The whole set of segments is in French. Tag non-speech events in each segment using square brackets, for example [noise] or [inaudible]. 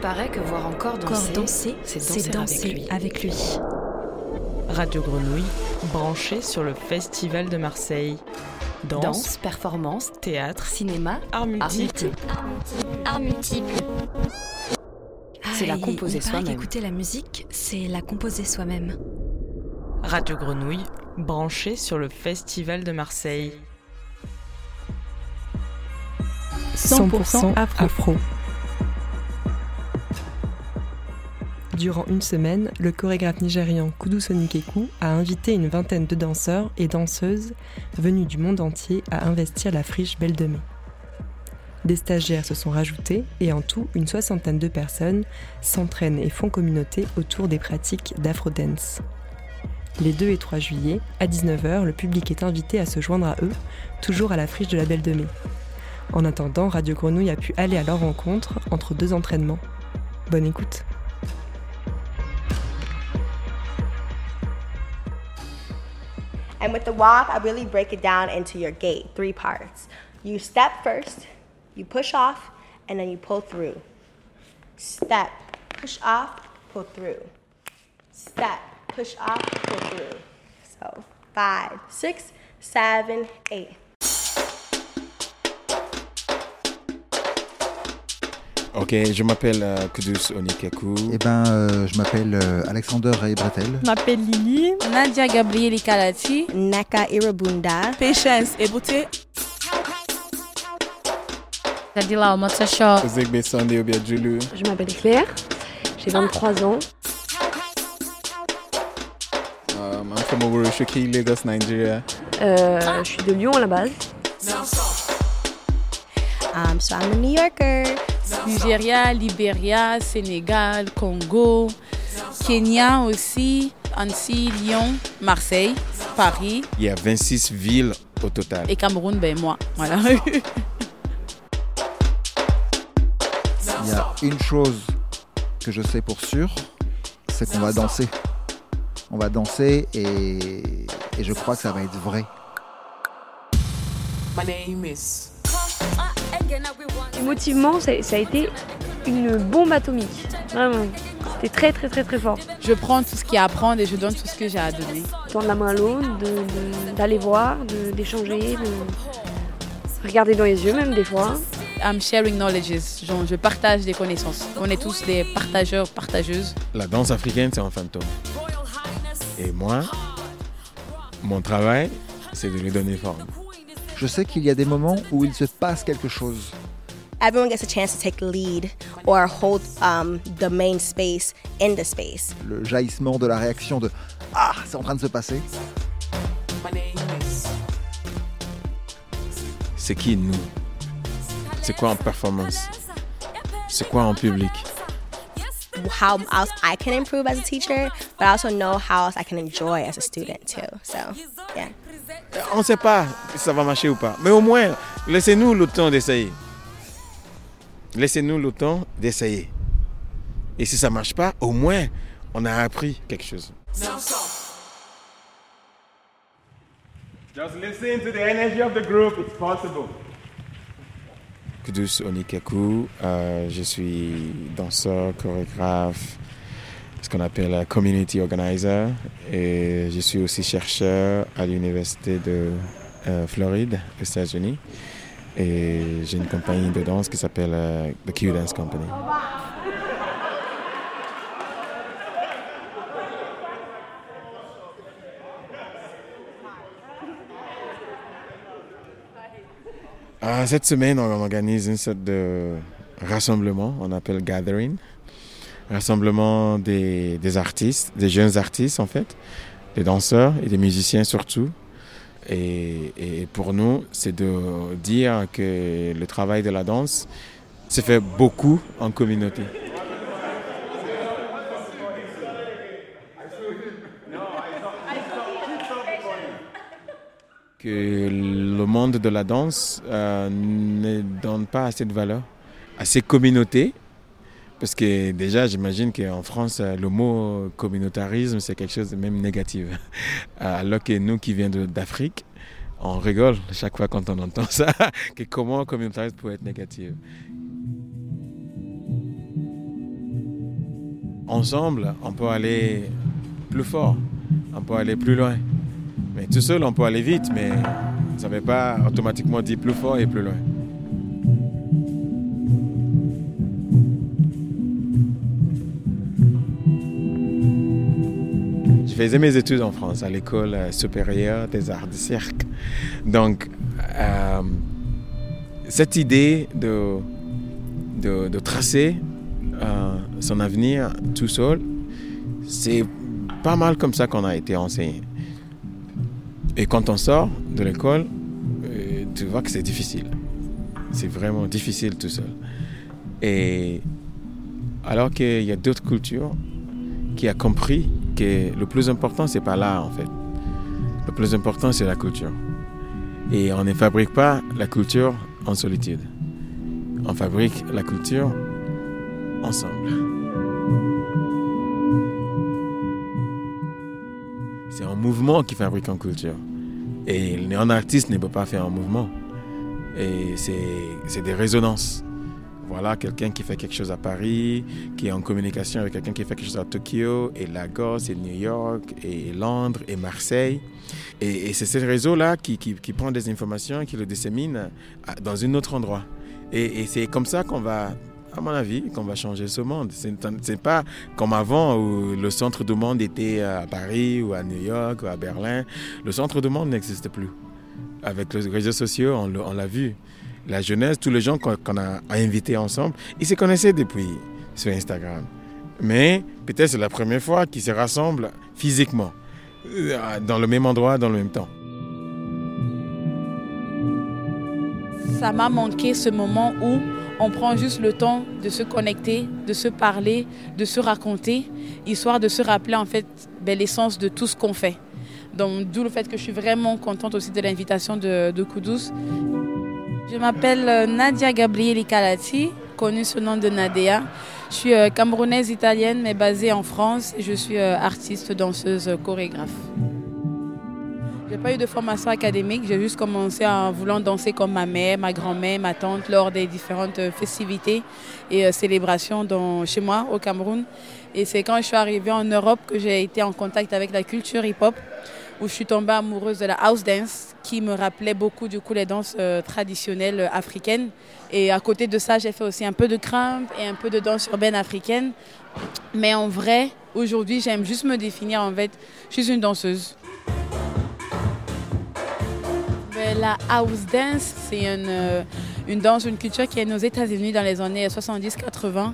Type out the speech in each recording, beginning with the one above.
paraît que voir encore danser, danser c'est danser, avec, lui. Radio Grenouille, branché sur le Festival de Marseille. Danse, Danse, performance, théâtre, cinéma, art multiple. Art multiple. C'est la Ah, composer soi-même. qu'écouter la musique, c'est la composer soi-même. Radio Grenouille, branché sur le Festival de Marseille. 100% afro. Durant une semaine, le chorégraphe nigérian Kudu Sonikeku a invité une vingtaine de danseurs et danseuses venus du monde entier à investir la friche Belle de Mai. Des stagiaires se sont rajoutés et en tout, une soixantaine de personnes s'entraînent et font communauté autour des pratiques d'afro-dance. Les 2 et 3 juillet, à 19h, le public est invité à se joindre à eux, toujours à la friche de la Belle de Mai. En attendant, Radio Grenouille a pu aller à leur rencontre entre deux entraînements. Bonne écoute. And with the walk, I really break it down into your gait, three parts. You step first, you push off, and then you pull through. Step, push off, pull through. Step, push off, pull through. So five, six, seven, eight. Ok, je m'appelle euh, Kudus Onikaku. Eh ben, euh, je m'appelle euh, Alexander Ray Bretel. Je m'appelle Lily. Nadia Gabrieli Kalati. Naka Irabunda. Patience Ebote. Zadila Omotsasho. Zegbe Sunday Obiadjulu. Je m'appelle Claire, j'ai 23 ans. Um, I'm from Oworoshoki, Lagos, Nigeria. Euh, je suis de Lyon à la base. Um, so I'm a New Yorker. Nigeria, Libéria, Sénégal, Congo, Kenya aussi, Annecy, Lyon, Marseille, Paris Il y a 26 villes au total. et Cameroun, ben moi. Voilà. Il y a une chose que je sais pour sûr, c'est qu'on va danser. On va danser et, et je crois que ça va être vrai. Émotivement, ça, ça a été une bombe atomique. Vraiment. C'était très très très très fort. Je prends tout ce qu'il y a à prendre et je donne tout ce que j'ai à donner. Tendre la main à l'autre, de- de- d'aller voir, de- d'échanger, de regarder dans les yeux même des fois. I'm sharing knowledges. Genre, je partage des connaissances. On est tous des partageurs, partageuses. La danse africaine, c'est un fantôme. Et moi, mon travail, c'est de lui donner forme. Je sais qu'il y a des moments où il se passe quelque chose. Everyone gets a chance to take the lead or hold um, the main space in the space. Le jaillissement de la réaction de Ah, c'est en train de se passer. C'est qui nous? C'est quoi en performance? C'est quoi en public? How else I can improve as a teacher, but I also know how else I can enjoy as a student too. So, yeah. On ne sait pas si ça va marcher ou pas. Mais au moins, laissez-nous le temps d'essayer. Laissez-nous le temps d'essayer. Et si ça ne marche pas, au moins, on a appris quelque chose. Just listen to the energy of the group, it's possible. Kudus Onikaku, euh, je suis danseur, chorégraphe, ce qu'on appelle un community organizer. Et je suis aussi chercheur à l'université de euh, Floride, aux États-Unis. Et j'ai une compagnie de danse qui s'appelle euh, The Q Dance Company. Ah, cette semaine, on organise une sorte de rassemblement, on appelle Gathering. Rassemblement des, artistes, des jeunes artistes en fait, des danseurs et des musiciens surtout. Et, et pour nous, c'est de dire que le travail de la danse se fait beaucoup en communauté. que le monde de la danse euh, ne donne pas assez de valeur à ces communautés. Parce que déjà, j'imagine qu'en France, euh, le mot communautarisme, c'est quelque chose de même négatif. [laughs] Alors que nous qui venons d'Afrique, on rigole chaque fois quand on entend [laughs] ça, que comment communautarisme peut être négatif. ensemble, on peut aller plus fort, on peut aller plus loin. Mais tout seul, on peut aller vite, mais ça ne veut pas automatiquement dire plus fort et plus loin. Faisais mes études en France, à l'école supérieure des arts du cirque. Donc, euh, cette idée de, de, tracer euh, son avenir tout seul, c'est pas mal comme ça qu'on a été enseigné. Et quand on sort de l'école, euh, tu vois que c'est difficile. C'est vraiment difficile tout seul. Et alors qu'il y a d'autres cultures qui ont compris le plus important, c'est pas là en fait. Le plus important, c'est la culture. Et on ne fabrique pas la culture en solitude. On fabrique la culture ensemble. C'est un mouvement qui fabrique une culture. Et un artiste ne peut pas faire un mouvement. Et c'est des résonances. Voilà, quelqu'un qui fait quelque chose à Paris, qui est en communication avec quelqu'un qui fait quelque chose à Tokyo, et Lagos, et New York, et Londres, et Marseille. Et, c'est ce réseau-là qui, prend des informations qui le dissémine dans un autre endroit. Et, et c'est comme ça qu'on va, à mon avis, qu'on va changer ce monde. Ce n'est pas comme avant où le centre du monde était à Paris ou à New York ou à Berlin. Le centre du monde n'existe plus. Avec les réseaux sociaux, on l'a vu la jeunesse, tous les gens qu'on a invités ensemble, ils se connaissaient depuis sur Instagram. Mais peut-être c'est la première fois qu'ils se rassemblent physiquement, euh, dans le même endroit, dans le même temps. Ça m'a manqué ce moment où on prend juste le temps de se connecter, de se parler, de se raconter, histoire de se rappeler en fait ben, l'essence de tout ce qu'on fait. Donc d'où le fait que je suis vraiment contente aussi de l'invitation de, de Koudous. Je m'appelle euh, Nadia Gabrieli Calati, connue sous le nom de Nadia. Je suis euh, camerounaise italienne mais basée en France je suis euh, artiste, danseuse, chorégraphe. Je n'ai pas eu de formation académique, j'ai juste commencé en voulant danser comme ma mère, ma grand-mère, ma tante lors des différentes festivités et célébrations chez moi au Cameroun. Et c'est quand je suis arrivée en Europe que j'ai été en contact avec la culture hip-hop où je suis tombée amoureuse de la house dance qui me rappelait beaucoup du coup les danses euh, traditionnelles africaines. Et à côté de ça, j'ai fait aussi un peu de crump et un peu de danse urbaine africaine. Mais en vrai, aujourd'hui, j'aime juste me définir en fait, je suis une danseuse. La house dance, c'est une, euh, une, danse, une culture qui est née aux États-Unis dans les années 70-80.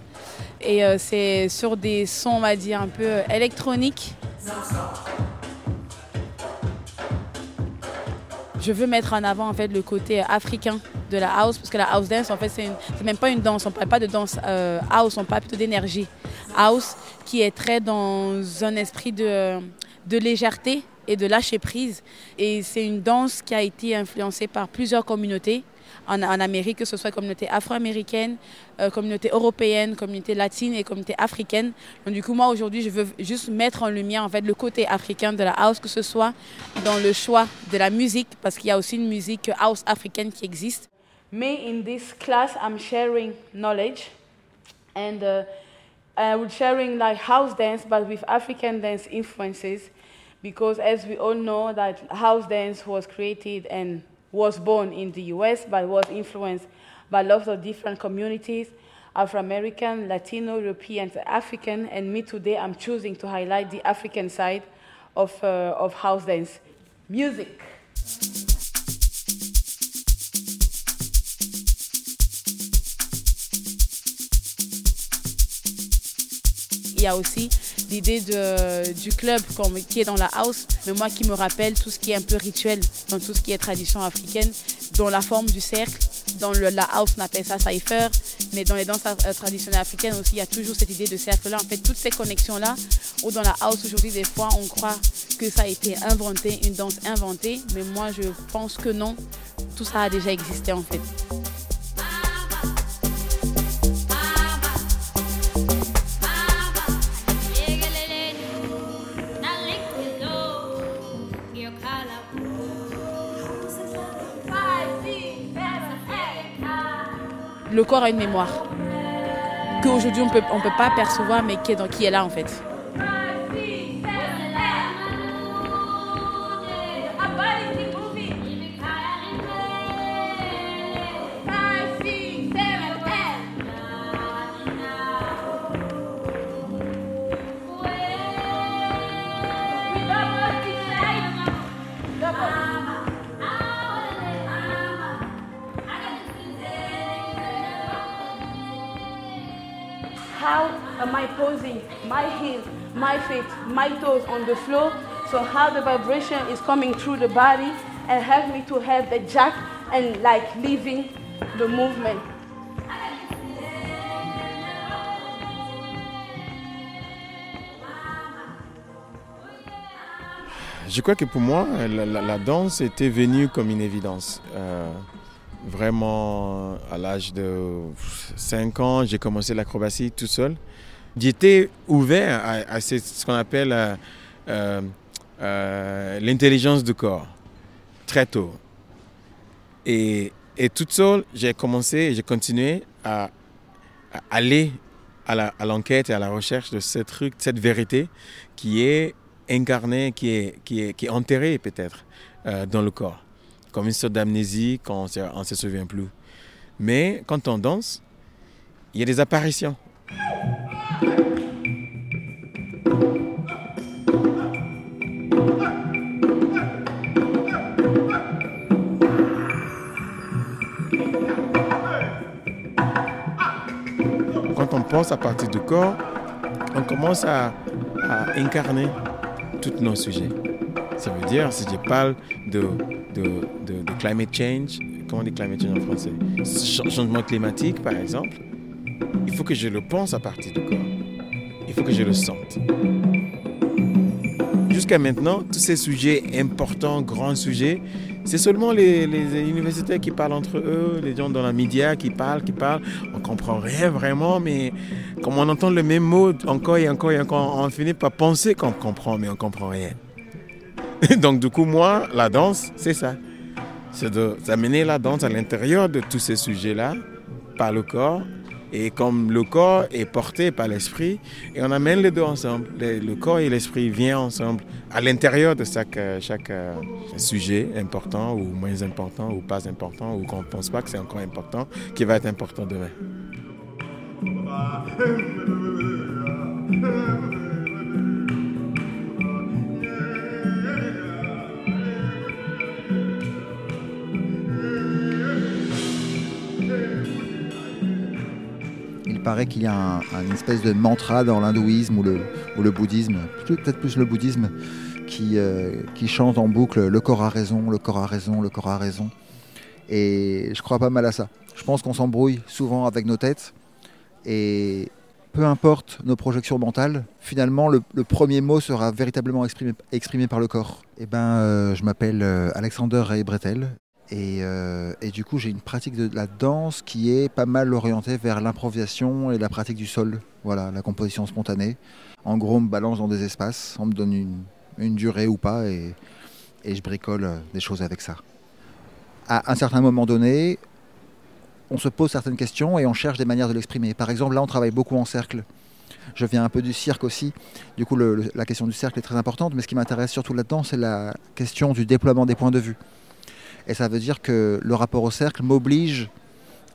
Et euh, c'est sur des sons, on va dire, un peu électroniques je veux mettre en avant en fait le côté africain de la house parce que la house dance en fait c'est même pas une danse. On parle pas de danse euh, house on parle plutôt d'énergie. House qui est très dans un esprit de, de légèreté et de lâcher prise. Et c'est une danse qui a été influencée par plusieurs communautés en, Amérique, que ce soit communauté afro-américaine, euh, communauté européenne, communauté latine et communauté africaine. Donc du coup, moi aujourd'hui, je veux juste mettre en lumière en fait le côté africain de la house, que ce soit dans le choix de la musique, parce qu'il y a aussi une musique house africaine qui existe. Mais in this class, I'm sharing knowledge and uh, I'm sharing like house dance, but with African dance influences, because as we all know that house dance was created and was born in the US but was influenced by lots of different communities Afro American, Latino, European, African, and me today I'm choosing to highlight the African side of, uh, of house dance music. Y a aussi l'idée du club qui est dans la house, mais moi qui me rappelle tout ce qui est un peu rituel, dans tout ce qui est tradition africaine, dans la forme du cercle. Dans la house, on appelle ça cypher, mais dans les danses euh, traditionnelles africaines aussi, il y a toujours cette idée de cercle-là. En fait, toutes ces connexions-là, ou dans la house aujourd'hui, des fois, on croit que ça a été inventé, une danse inventée, mais moi, je pense que non. Tout ça a déjà existé en fait. Le corps a une mémoire. qu'aujourd'hui on peut, on peut pas percevoir, mais qui est, dans, qui est là en fait. My heels, my feet, my toes on the floor? So how the vibration is coming through the body and help me to have the jack and like leaving the movement. Je crois que pour moi, la, la- la danse était venue comme une évidence. Euh, vraiment, à l'âge de 5 ans, j'ai commencé l'acrobatie tout seul. J'étais ouvert à, ce, qu'on appelle euh, euh, euh, l'intelligence du corps, très tôt. Et, et toute seule, j'ai commencé et j'ai continué à, aller à l'enquête et à la recherche de cette vérité qui est incarnée, qui est, enterrée peut-être dans le corps, comme une sorte d'amnésie quand on ne se souvient plus. Mais quand on danse, il y a des apparitions. À partir du corps, on commence à, incarner tous nos sujets. Ça veut dire, si je parle de, de, de- climate change, comment on dit climate change en français? Ch- Changement climatique, par exemple, il faut que je le pense à partir du corps. Il faut que je le sente. Jusqu'à maintenant, tous ces sujets importants, grands sujets, c'est seulement les, les universitaires qui parlent entre eux, les gens dans la média qui parlent, qui parlent. Comprend rien vraiment, mais comme on entend le même mot encore et encore et encore, on finit par penser qu'on comprend, mais on comprend rien. [laughs] Donc du coup, moi, la danse, c'est ça. C'est d'amener la danse à l'intérieur de tous ces sujets-là, par le corps. Et comme le corps est porté par l'esprit, et on amène les deux ensemble. Le, le corps et l'esprit viennent ensemble à l'intérieur de chaque, euh, chaque euh, sujet important ou moins important ou pas important ou qu'on ne pense pas que c'est encore important, qui va être important demain. Il paraît qu'il y a un, un espèce de mantra dans l'hindouisme ou le, ou le bouddhisme, peut-être plus le bouddhisme, qui, euh, qui chante en boucle le corps a raison, le corps a raison, le corps a raison. Et je crois pas mal à ça. Je pense qu'on s'embrouille souvent avec nos têtes et peu importe nos projections mentales, finalement le, premier mot sera véritablement exprimé, par le corps. Et ben, euh, je m'appelle euh, Alexander Ray Bretel et, euh, et du coup, j'ai une pratique de la danse qui est pas mal orientée vers l'improvisation et la pratique du sol. Voilà, la composition spontanée. En gros, on me balance dans des espaces, on me donne une, durée ou pas, et, je bricole des choses avec ça. À un certain moment donné, on se pose certaines questions et on cherche des manières de l'exprimer. Par exemple, là, on travaille beaucoup en cercle. Je viens un peu du cirque aussi. Du coup, la question du cercle est très importante, mais ce qui m'intéresse surtout là-dedans, c'est la question du déploiement des points de vue. Et ça veut dire que le rapport au cercle m'oblige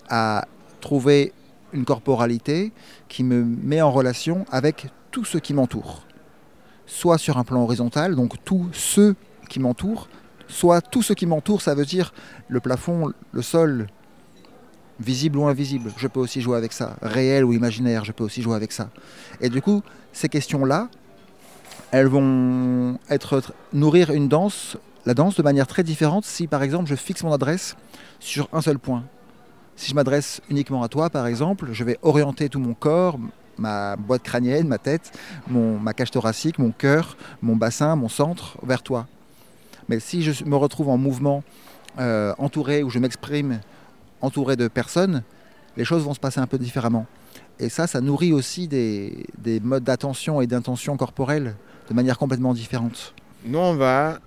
à trouver une corporalité qui me met en relation avec tout ce qui m'entoure. Soit sur un plan horizontal, donc tous ceux qui m'entourent, soit tout ce qui m'entoure, ça veut dire le plafond, le sol, visible ou invisible. Je peux aussi jouer avec ça. Réel ou imaginaire, je peux aussi jouer avec ça. Et du coup, ces questions-là, elles vont être nourrir une danse, la danse de manière très différente si par exemple je fixe mon adresse sur un seul point. Si je m'adresse uniquement à toi par exemple, je vais orienter tout mon corps, ma boîte crânienne, ma tête, mon, ma cage thoracique, mon cœur, mon bassin, mon centre vers toi. Mais si je me retrouve en mouvement euh, entouré, où je m'exprime entouré de personnes, les choses vont se passer un peu différemment. Et ça, ça nourrit aussi des, des modes d'attention et d'intention corporelle de manière complètement différente. Nous, on va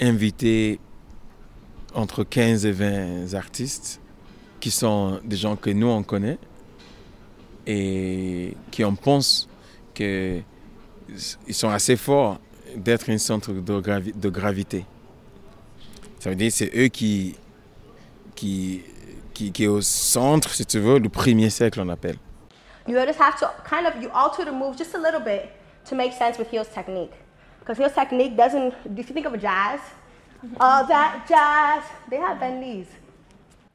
inviter entre 15 et 20 artistes qui sont des gens que nous, on connaît. et qui en pensent qu'ils sont assez forts d'être un centre de, de, gravité. Ça veut dire que c'est eux qui, qui, qui, qui est au centre, si tu veux, du premier cercle, on appelle. You just have to kind of you alter the move just a little bit to make sense with heels technique. Because heels technique doesn't. If you think of jazz, all that jazz, they have bend knees.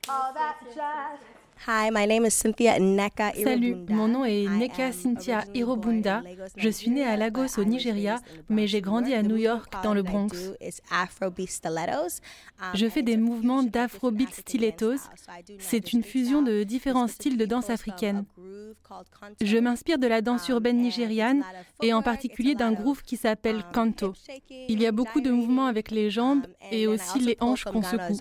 All that jazz. Hi, my name is Cynthia Neka Salut, mon nom est Neka Cynthia Irobunda. Je suis née à Lagos au Nigeria, mais j'ai grandi à New York dans le Bronx. Je fais des mouvements d'afrobeat stilettos. C'est une fusion de différents styles de danse africaine. Je m'inspire de la danse urbaine nigériane et en particulier d'un groove qui s'appelle kanto. Il y a beaucoup de mouvements avec les jambes et aussi les hanches qu'on secoue.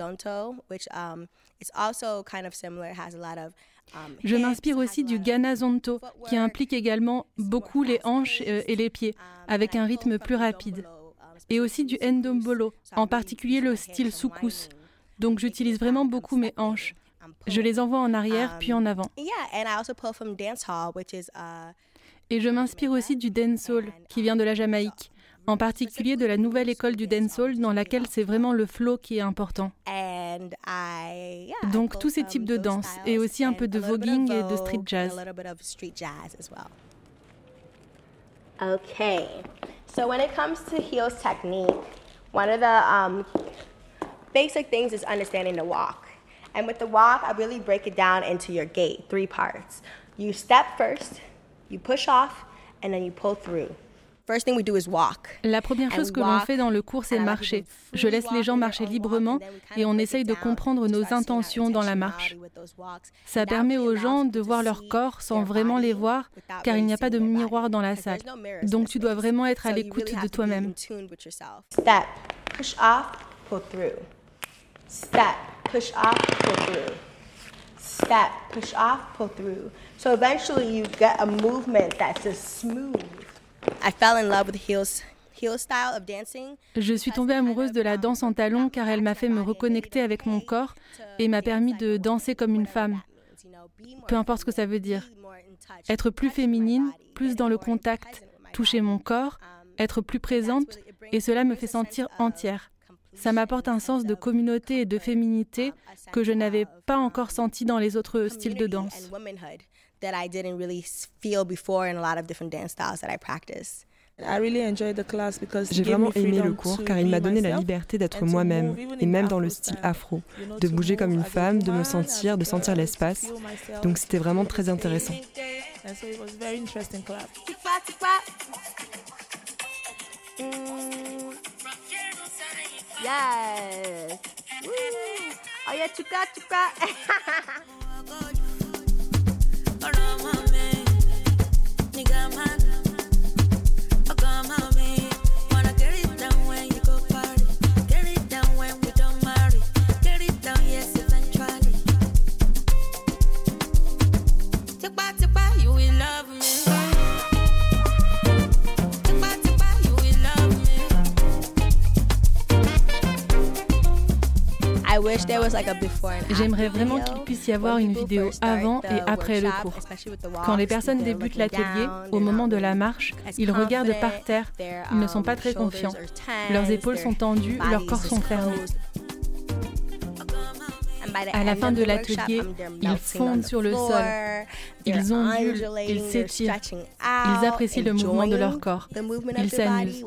Je m'inspire aussi du Ghana Zonto, qui implique également beaucoup les hanches euh, et les pieds, avec un rythme plus rapide. Et aussi du Ndombolo, en particulier le style soukous. Donc j'utilise vraiment beaucoup mes hanches. Je les envoie en arrière puis en avant. Et je m'inspire aussi du dancehall, qui vient de la Jamaïque en particulier de la nouvelle école du dancehall dans laquelle c'est vraiment le flow qui est important. Donc tous ces types de danse et aussi un peu de voguing et de street jazz. Okay, so when it comes to heels technique, one of the um, basic things is understanding the walk. And with the walk, I really break it down into your gait, three parts. You step first, you push off, and then you pull through. La première chose que l'on fait dans le cours, c'est marcher. Je laisse les gens marcher librement et on essaye de comprendre nos intentions dans la marche. Ça permet aux gens de voir leur corps sans vraiment les voir, car il n'y a pas de miroir dans la salle. Donc tu dois vraiment être à l'écoute de toi-même. Step, push off, pull through. Step, push off, pull through. Step, push off, pull through. So eventually you get a movement that's just smooth. Je suis tombée amoureuse de la danse en talons car elle m'a fait me reconnecter avec mon corps et m'a permis de danser comme une femme. Peu importe ce que ça veut dire. Être plus féminine, plus dans le contact, toucher mon corps, être plus présente et cela me fait sentir entière. Ça m'apporte un sens de communauté et de féminité que je n'avais pas encore senti dans les autres styles de danse. That I didn't really feel before in a lot of different dance styles that I practice. J'ai vraiment aimé le cours car il m'a donné la liberté d'être moi-même et même dans le style afro, de bouger comme une femme, de me sentir, de sentir l'espace. Donc c'était vraiment très intéressant. [laughs] Yes. Oh J'aimerais vraiment qu'il puisse y avoir une vidéo avant et après le cours. Quand les personnes débutent l'atelier, au moment de la marche, ils regardent par terre, ils ne sont pas très confiants. Leurs épaules sont tendues, leurs corps sont fermés. À la fin de l'atelier, ils fondent sur le sol, ils ondulent, ils s'étirent, ils apprécient le mouvement de leur corps, ils s'amusent.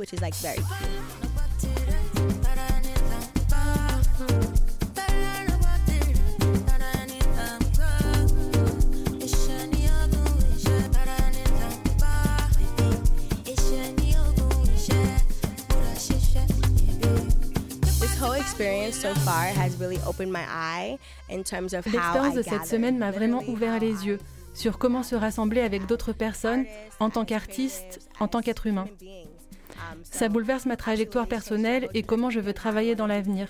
L'expérience de cette semaine m'a vraiment ouvert les yeux sur comment se rassembler avec d'autres personnes en tant qu'artiste, en tant qu'être humain. Ça bouleverse ma trajectoire personnelle et comment je veux travailler dans l'avenir.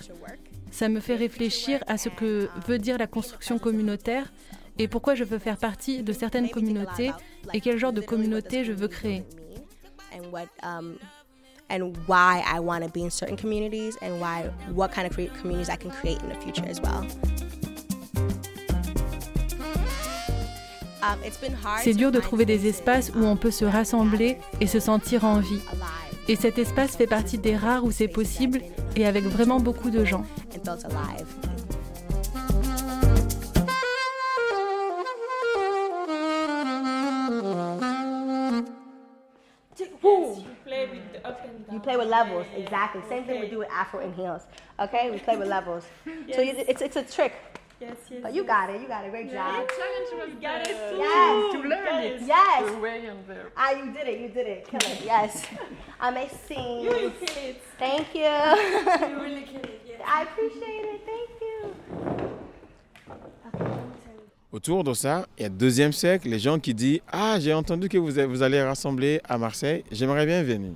Ça me fait réfléchir à ce que veut dire la construction communautaire et pourquoi je veux faire partie de certaines communautés et quel genre de communauté je veux créer. And why I want to be in certain communities and why what kind of communities I can create in the future as well. C'est dur de trouver des espaces où on peut se rassembler et se sentir en vie. Et cet espace fait partie des rares où c'est possible et avec vraiment beaucoup de gens. Play with levels, yeah. exactly. Same thing we do with Afro and heels. Okay, we play with levels. yes. [laughs] So you, it's it's a trick. Yes, yes. But you yes. got it. You got it. Great yeah, job. You got it too. Yes. To learn it. Yes. The way and the... Ah, you did it. You did it. Kill it. Yes. [laughs] Amazing. You really kill it. Thank you. you really kill it. Yes. I appreciate it. Thank you. Autour de ça, il y a deuxième siècle, les gens qui disent Ah, j'ai entendu que vous, vous allez rassembler à Marseille, j'aimerais bien venir.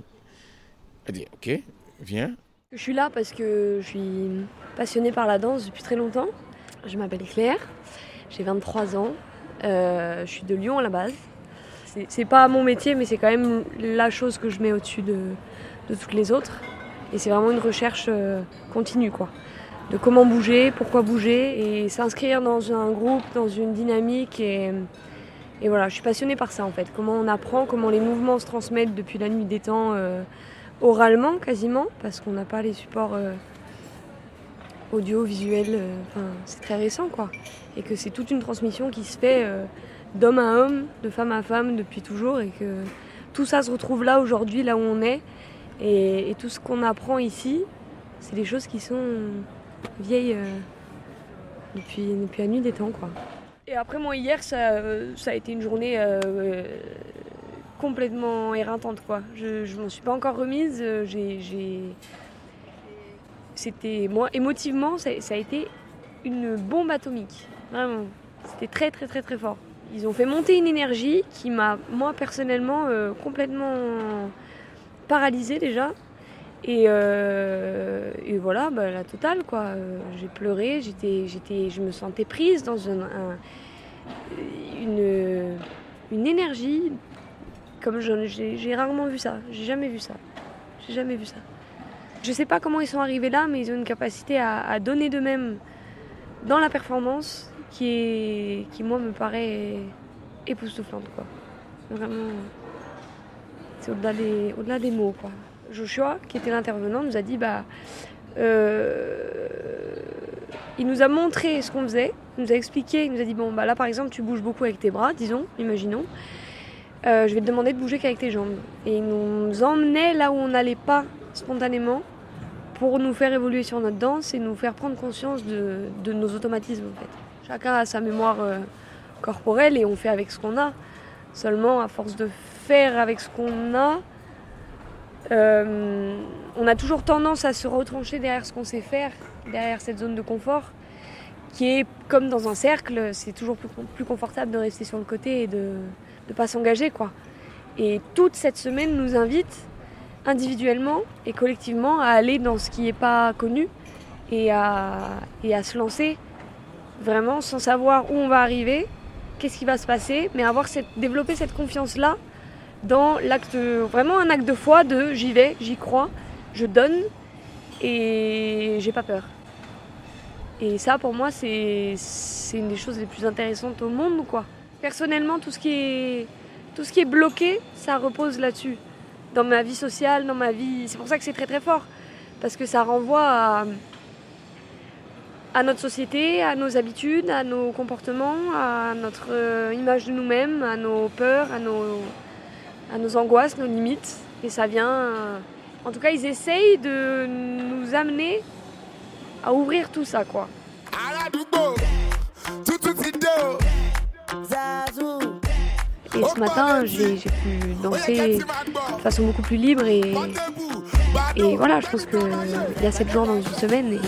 Elle dit Ok, viens. Je suis là parce que je suis passionnée par la danse depuis très longtemps. Je m'appelle Claire, j'ai 23 ans, euh, je suis de Lyon à la base. C'est pas mon métier, mais c'est quand même la chose que je mets au-dessus de, toutes les autres. Et c'est vraiment une recherche euh, continue, quoi de comment bouger, pourquoi bouger et s'inscrire dans un groupe, dans une dynamique. Et, et, voilà, je suis passionnée par ça en fait. Comment on apprend, comment les mouvements se transmettent depuis la nuit des temps euh, oralement quasiment, parce qu'on n'a pas les supports euh, euh, c'est très récent quoi. Et que c'est toute une transmission qui se fait euh, d'homme à homme, de femme à femme depuis toujours et que tout ça se retrouve là aujourd'hui, là où on est. Et, tout ce qu'on apprend ici, c'est des choses qui sont vieille euh, depuis, depuis la nuit des temps. Quoi. Et après, moi, hier, ça, ça a été une journée complètement éreintante. Quoi. Je ne m'en suis pas encore remise. J'ai, C'était, moi, émotivement, ça, a été une bombe atomique. Vraiment. C'était très, très, très, très fort. Ils ont fait monter une énergie qui m'a, moi, personnellement, complètement paralysée déjà. Et, euh, voilà, bah, la totale, quoi. Euh, j'ai pleuré, j'étais, j'étais, je me sentais prise dans un, un, une, une énergie comme j'ai, rarement vu ça. J'ai jamais vu ça. J'ai jamais vu ça. Je sais pas comment ils sont arrivés là, mais ils ont une capacité à, donner d'eux-mêmes dans la performance qui, est, qui moi, me paraît époustouflante, quoi. Vraiment, c'est au-delà des, au-delà des mots, quoi. Joshua, qui était l'intervenant, nous a dit bah, euh, il nous a montré ce qu'on faisait, il nous a expliqué, il nous a dit bon bah là par exemple tu bouges beaucoup avec tes bras, disons, imaginons. Euh, je vais te demander de bouger qu'avec tes jambes. Et il nous emmenait là où on n'allait pas spontanément pour nous faire évoluer sur notre danse et nous faire prendre conscience de, nos automatismes. Chacun a sa mémoire euh, corporelle et on fait avec ce qu'on a. Seulement à force de faire avec ce qu'on a, euh, on a toujours tendance à se retrancher derrière ce qu'on sait faire, derrière cette zone de confort, qui est comme dans un cercle, c'est toujours plus, confortable de rester sur le côté et de ne pas s'engager. quoi. Et toute cette semaine nous invite individuellement et collectivement à aller dans ce qui n'est pas connu et à, et à se lancer vraiment sans savoir où on va arriver, qu'est-ce qui va se passer, mais avoir cette, développer cette confiance-là dans l'acte, vraiment un acte de foi de j'y vais, j'y crois, je donne et j'ai pas peur. Et ça, pour moi, c'est une des choses les plus intéressantes au monde, quoi. Personnellement, tout ce qui est, bloqué, ça repose là-dessus. Dans ma vie sociale, dans ma vie. C'est pour ça que c'est très très fort. Parce que ça renvoie à, notre société, à nos habitudes, à nos comportements, à notre euh, image de nous-mêmes, à nos peurs, à nos, à nos angoisses, nos limites. Et ça vient. Euh, en tout cas, ils essayent de nous amener à ouvrir tout ça, quoi. Et ce matin, j'ai pu danser de façon beaucoup plus libre et, et voilà, je pense qu'il y a 7 jours dans une semaine et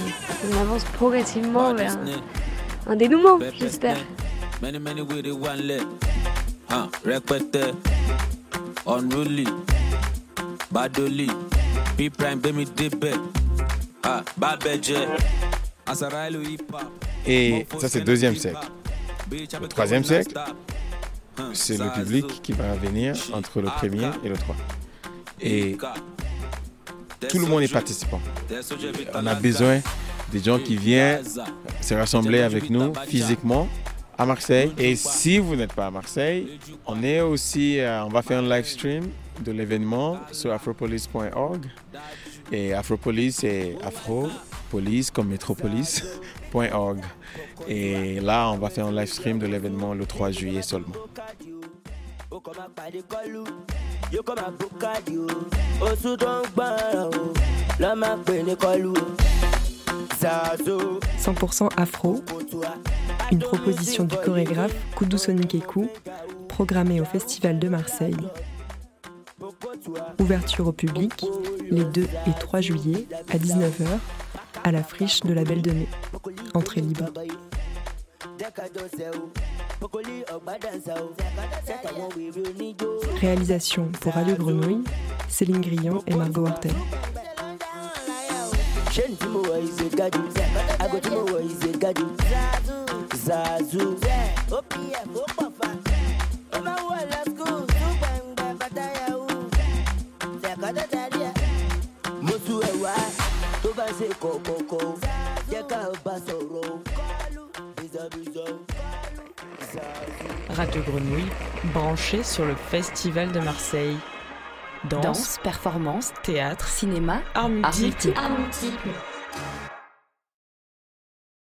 on avance progressivement vers un, dénouement, j'espère. Et ça, c'est le deuxième siècle. Troisième siècle, c'est le public qui va venir entre le premier et le trois. Et tout le monde est participant. On a besoin des gens qui viennent se rassembler avec nous physiquement à Marseille. Et si vous n'êtes pas à Marseille, on est aussi, euh, on va faire un live stream de l'événement sur afropolis.org. Et Afropolis, c'est Afropolis comme Et là, on va faire un live stream de l'événement le 3 juillet seulement. 100% afro, une proposition du chorégraphe Koudou Sonikekou, programmée au Festival de Marseille. Ouverture au public les 2 et 3 juillet à 19h à la friche de la Belle de Mai. Entrée libre. Réalisation pour Radio Grenouille, Céline Grillon et Margot Hortel. Radio Grenouille, branché sur le Festival de Marseille. Danse, performance, théâtre, cinéma, art multiple. Art multiple.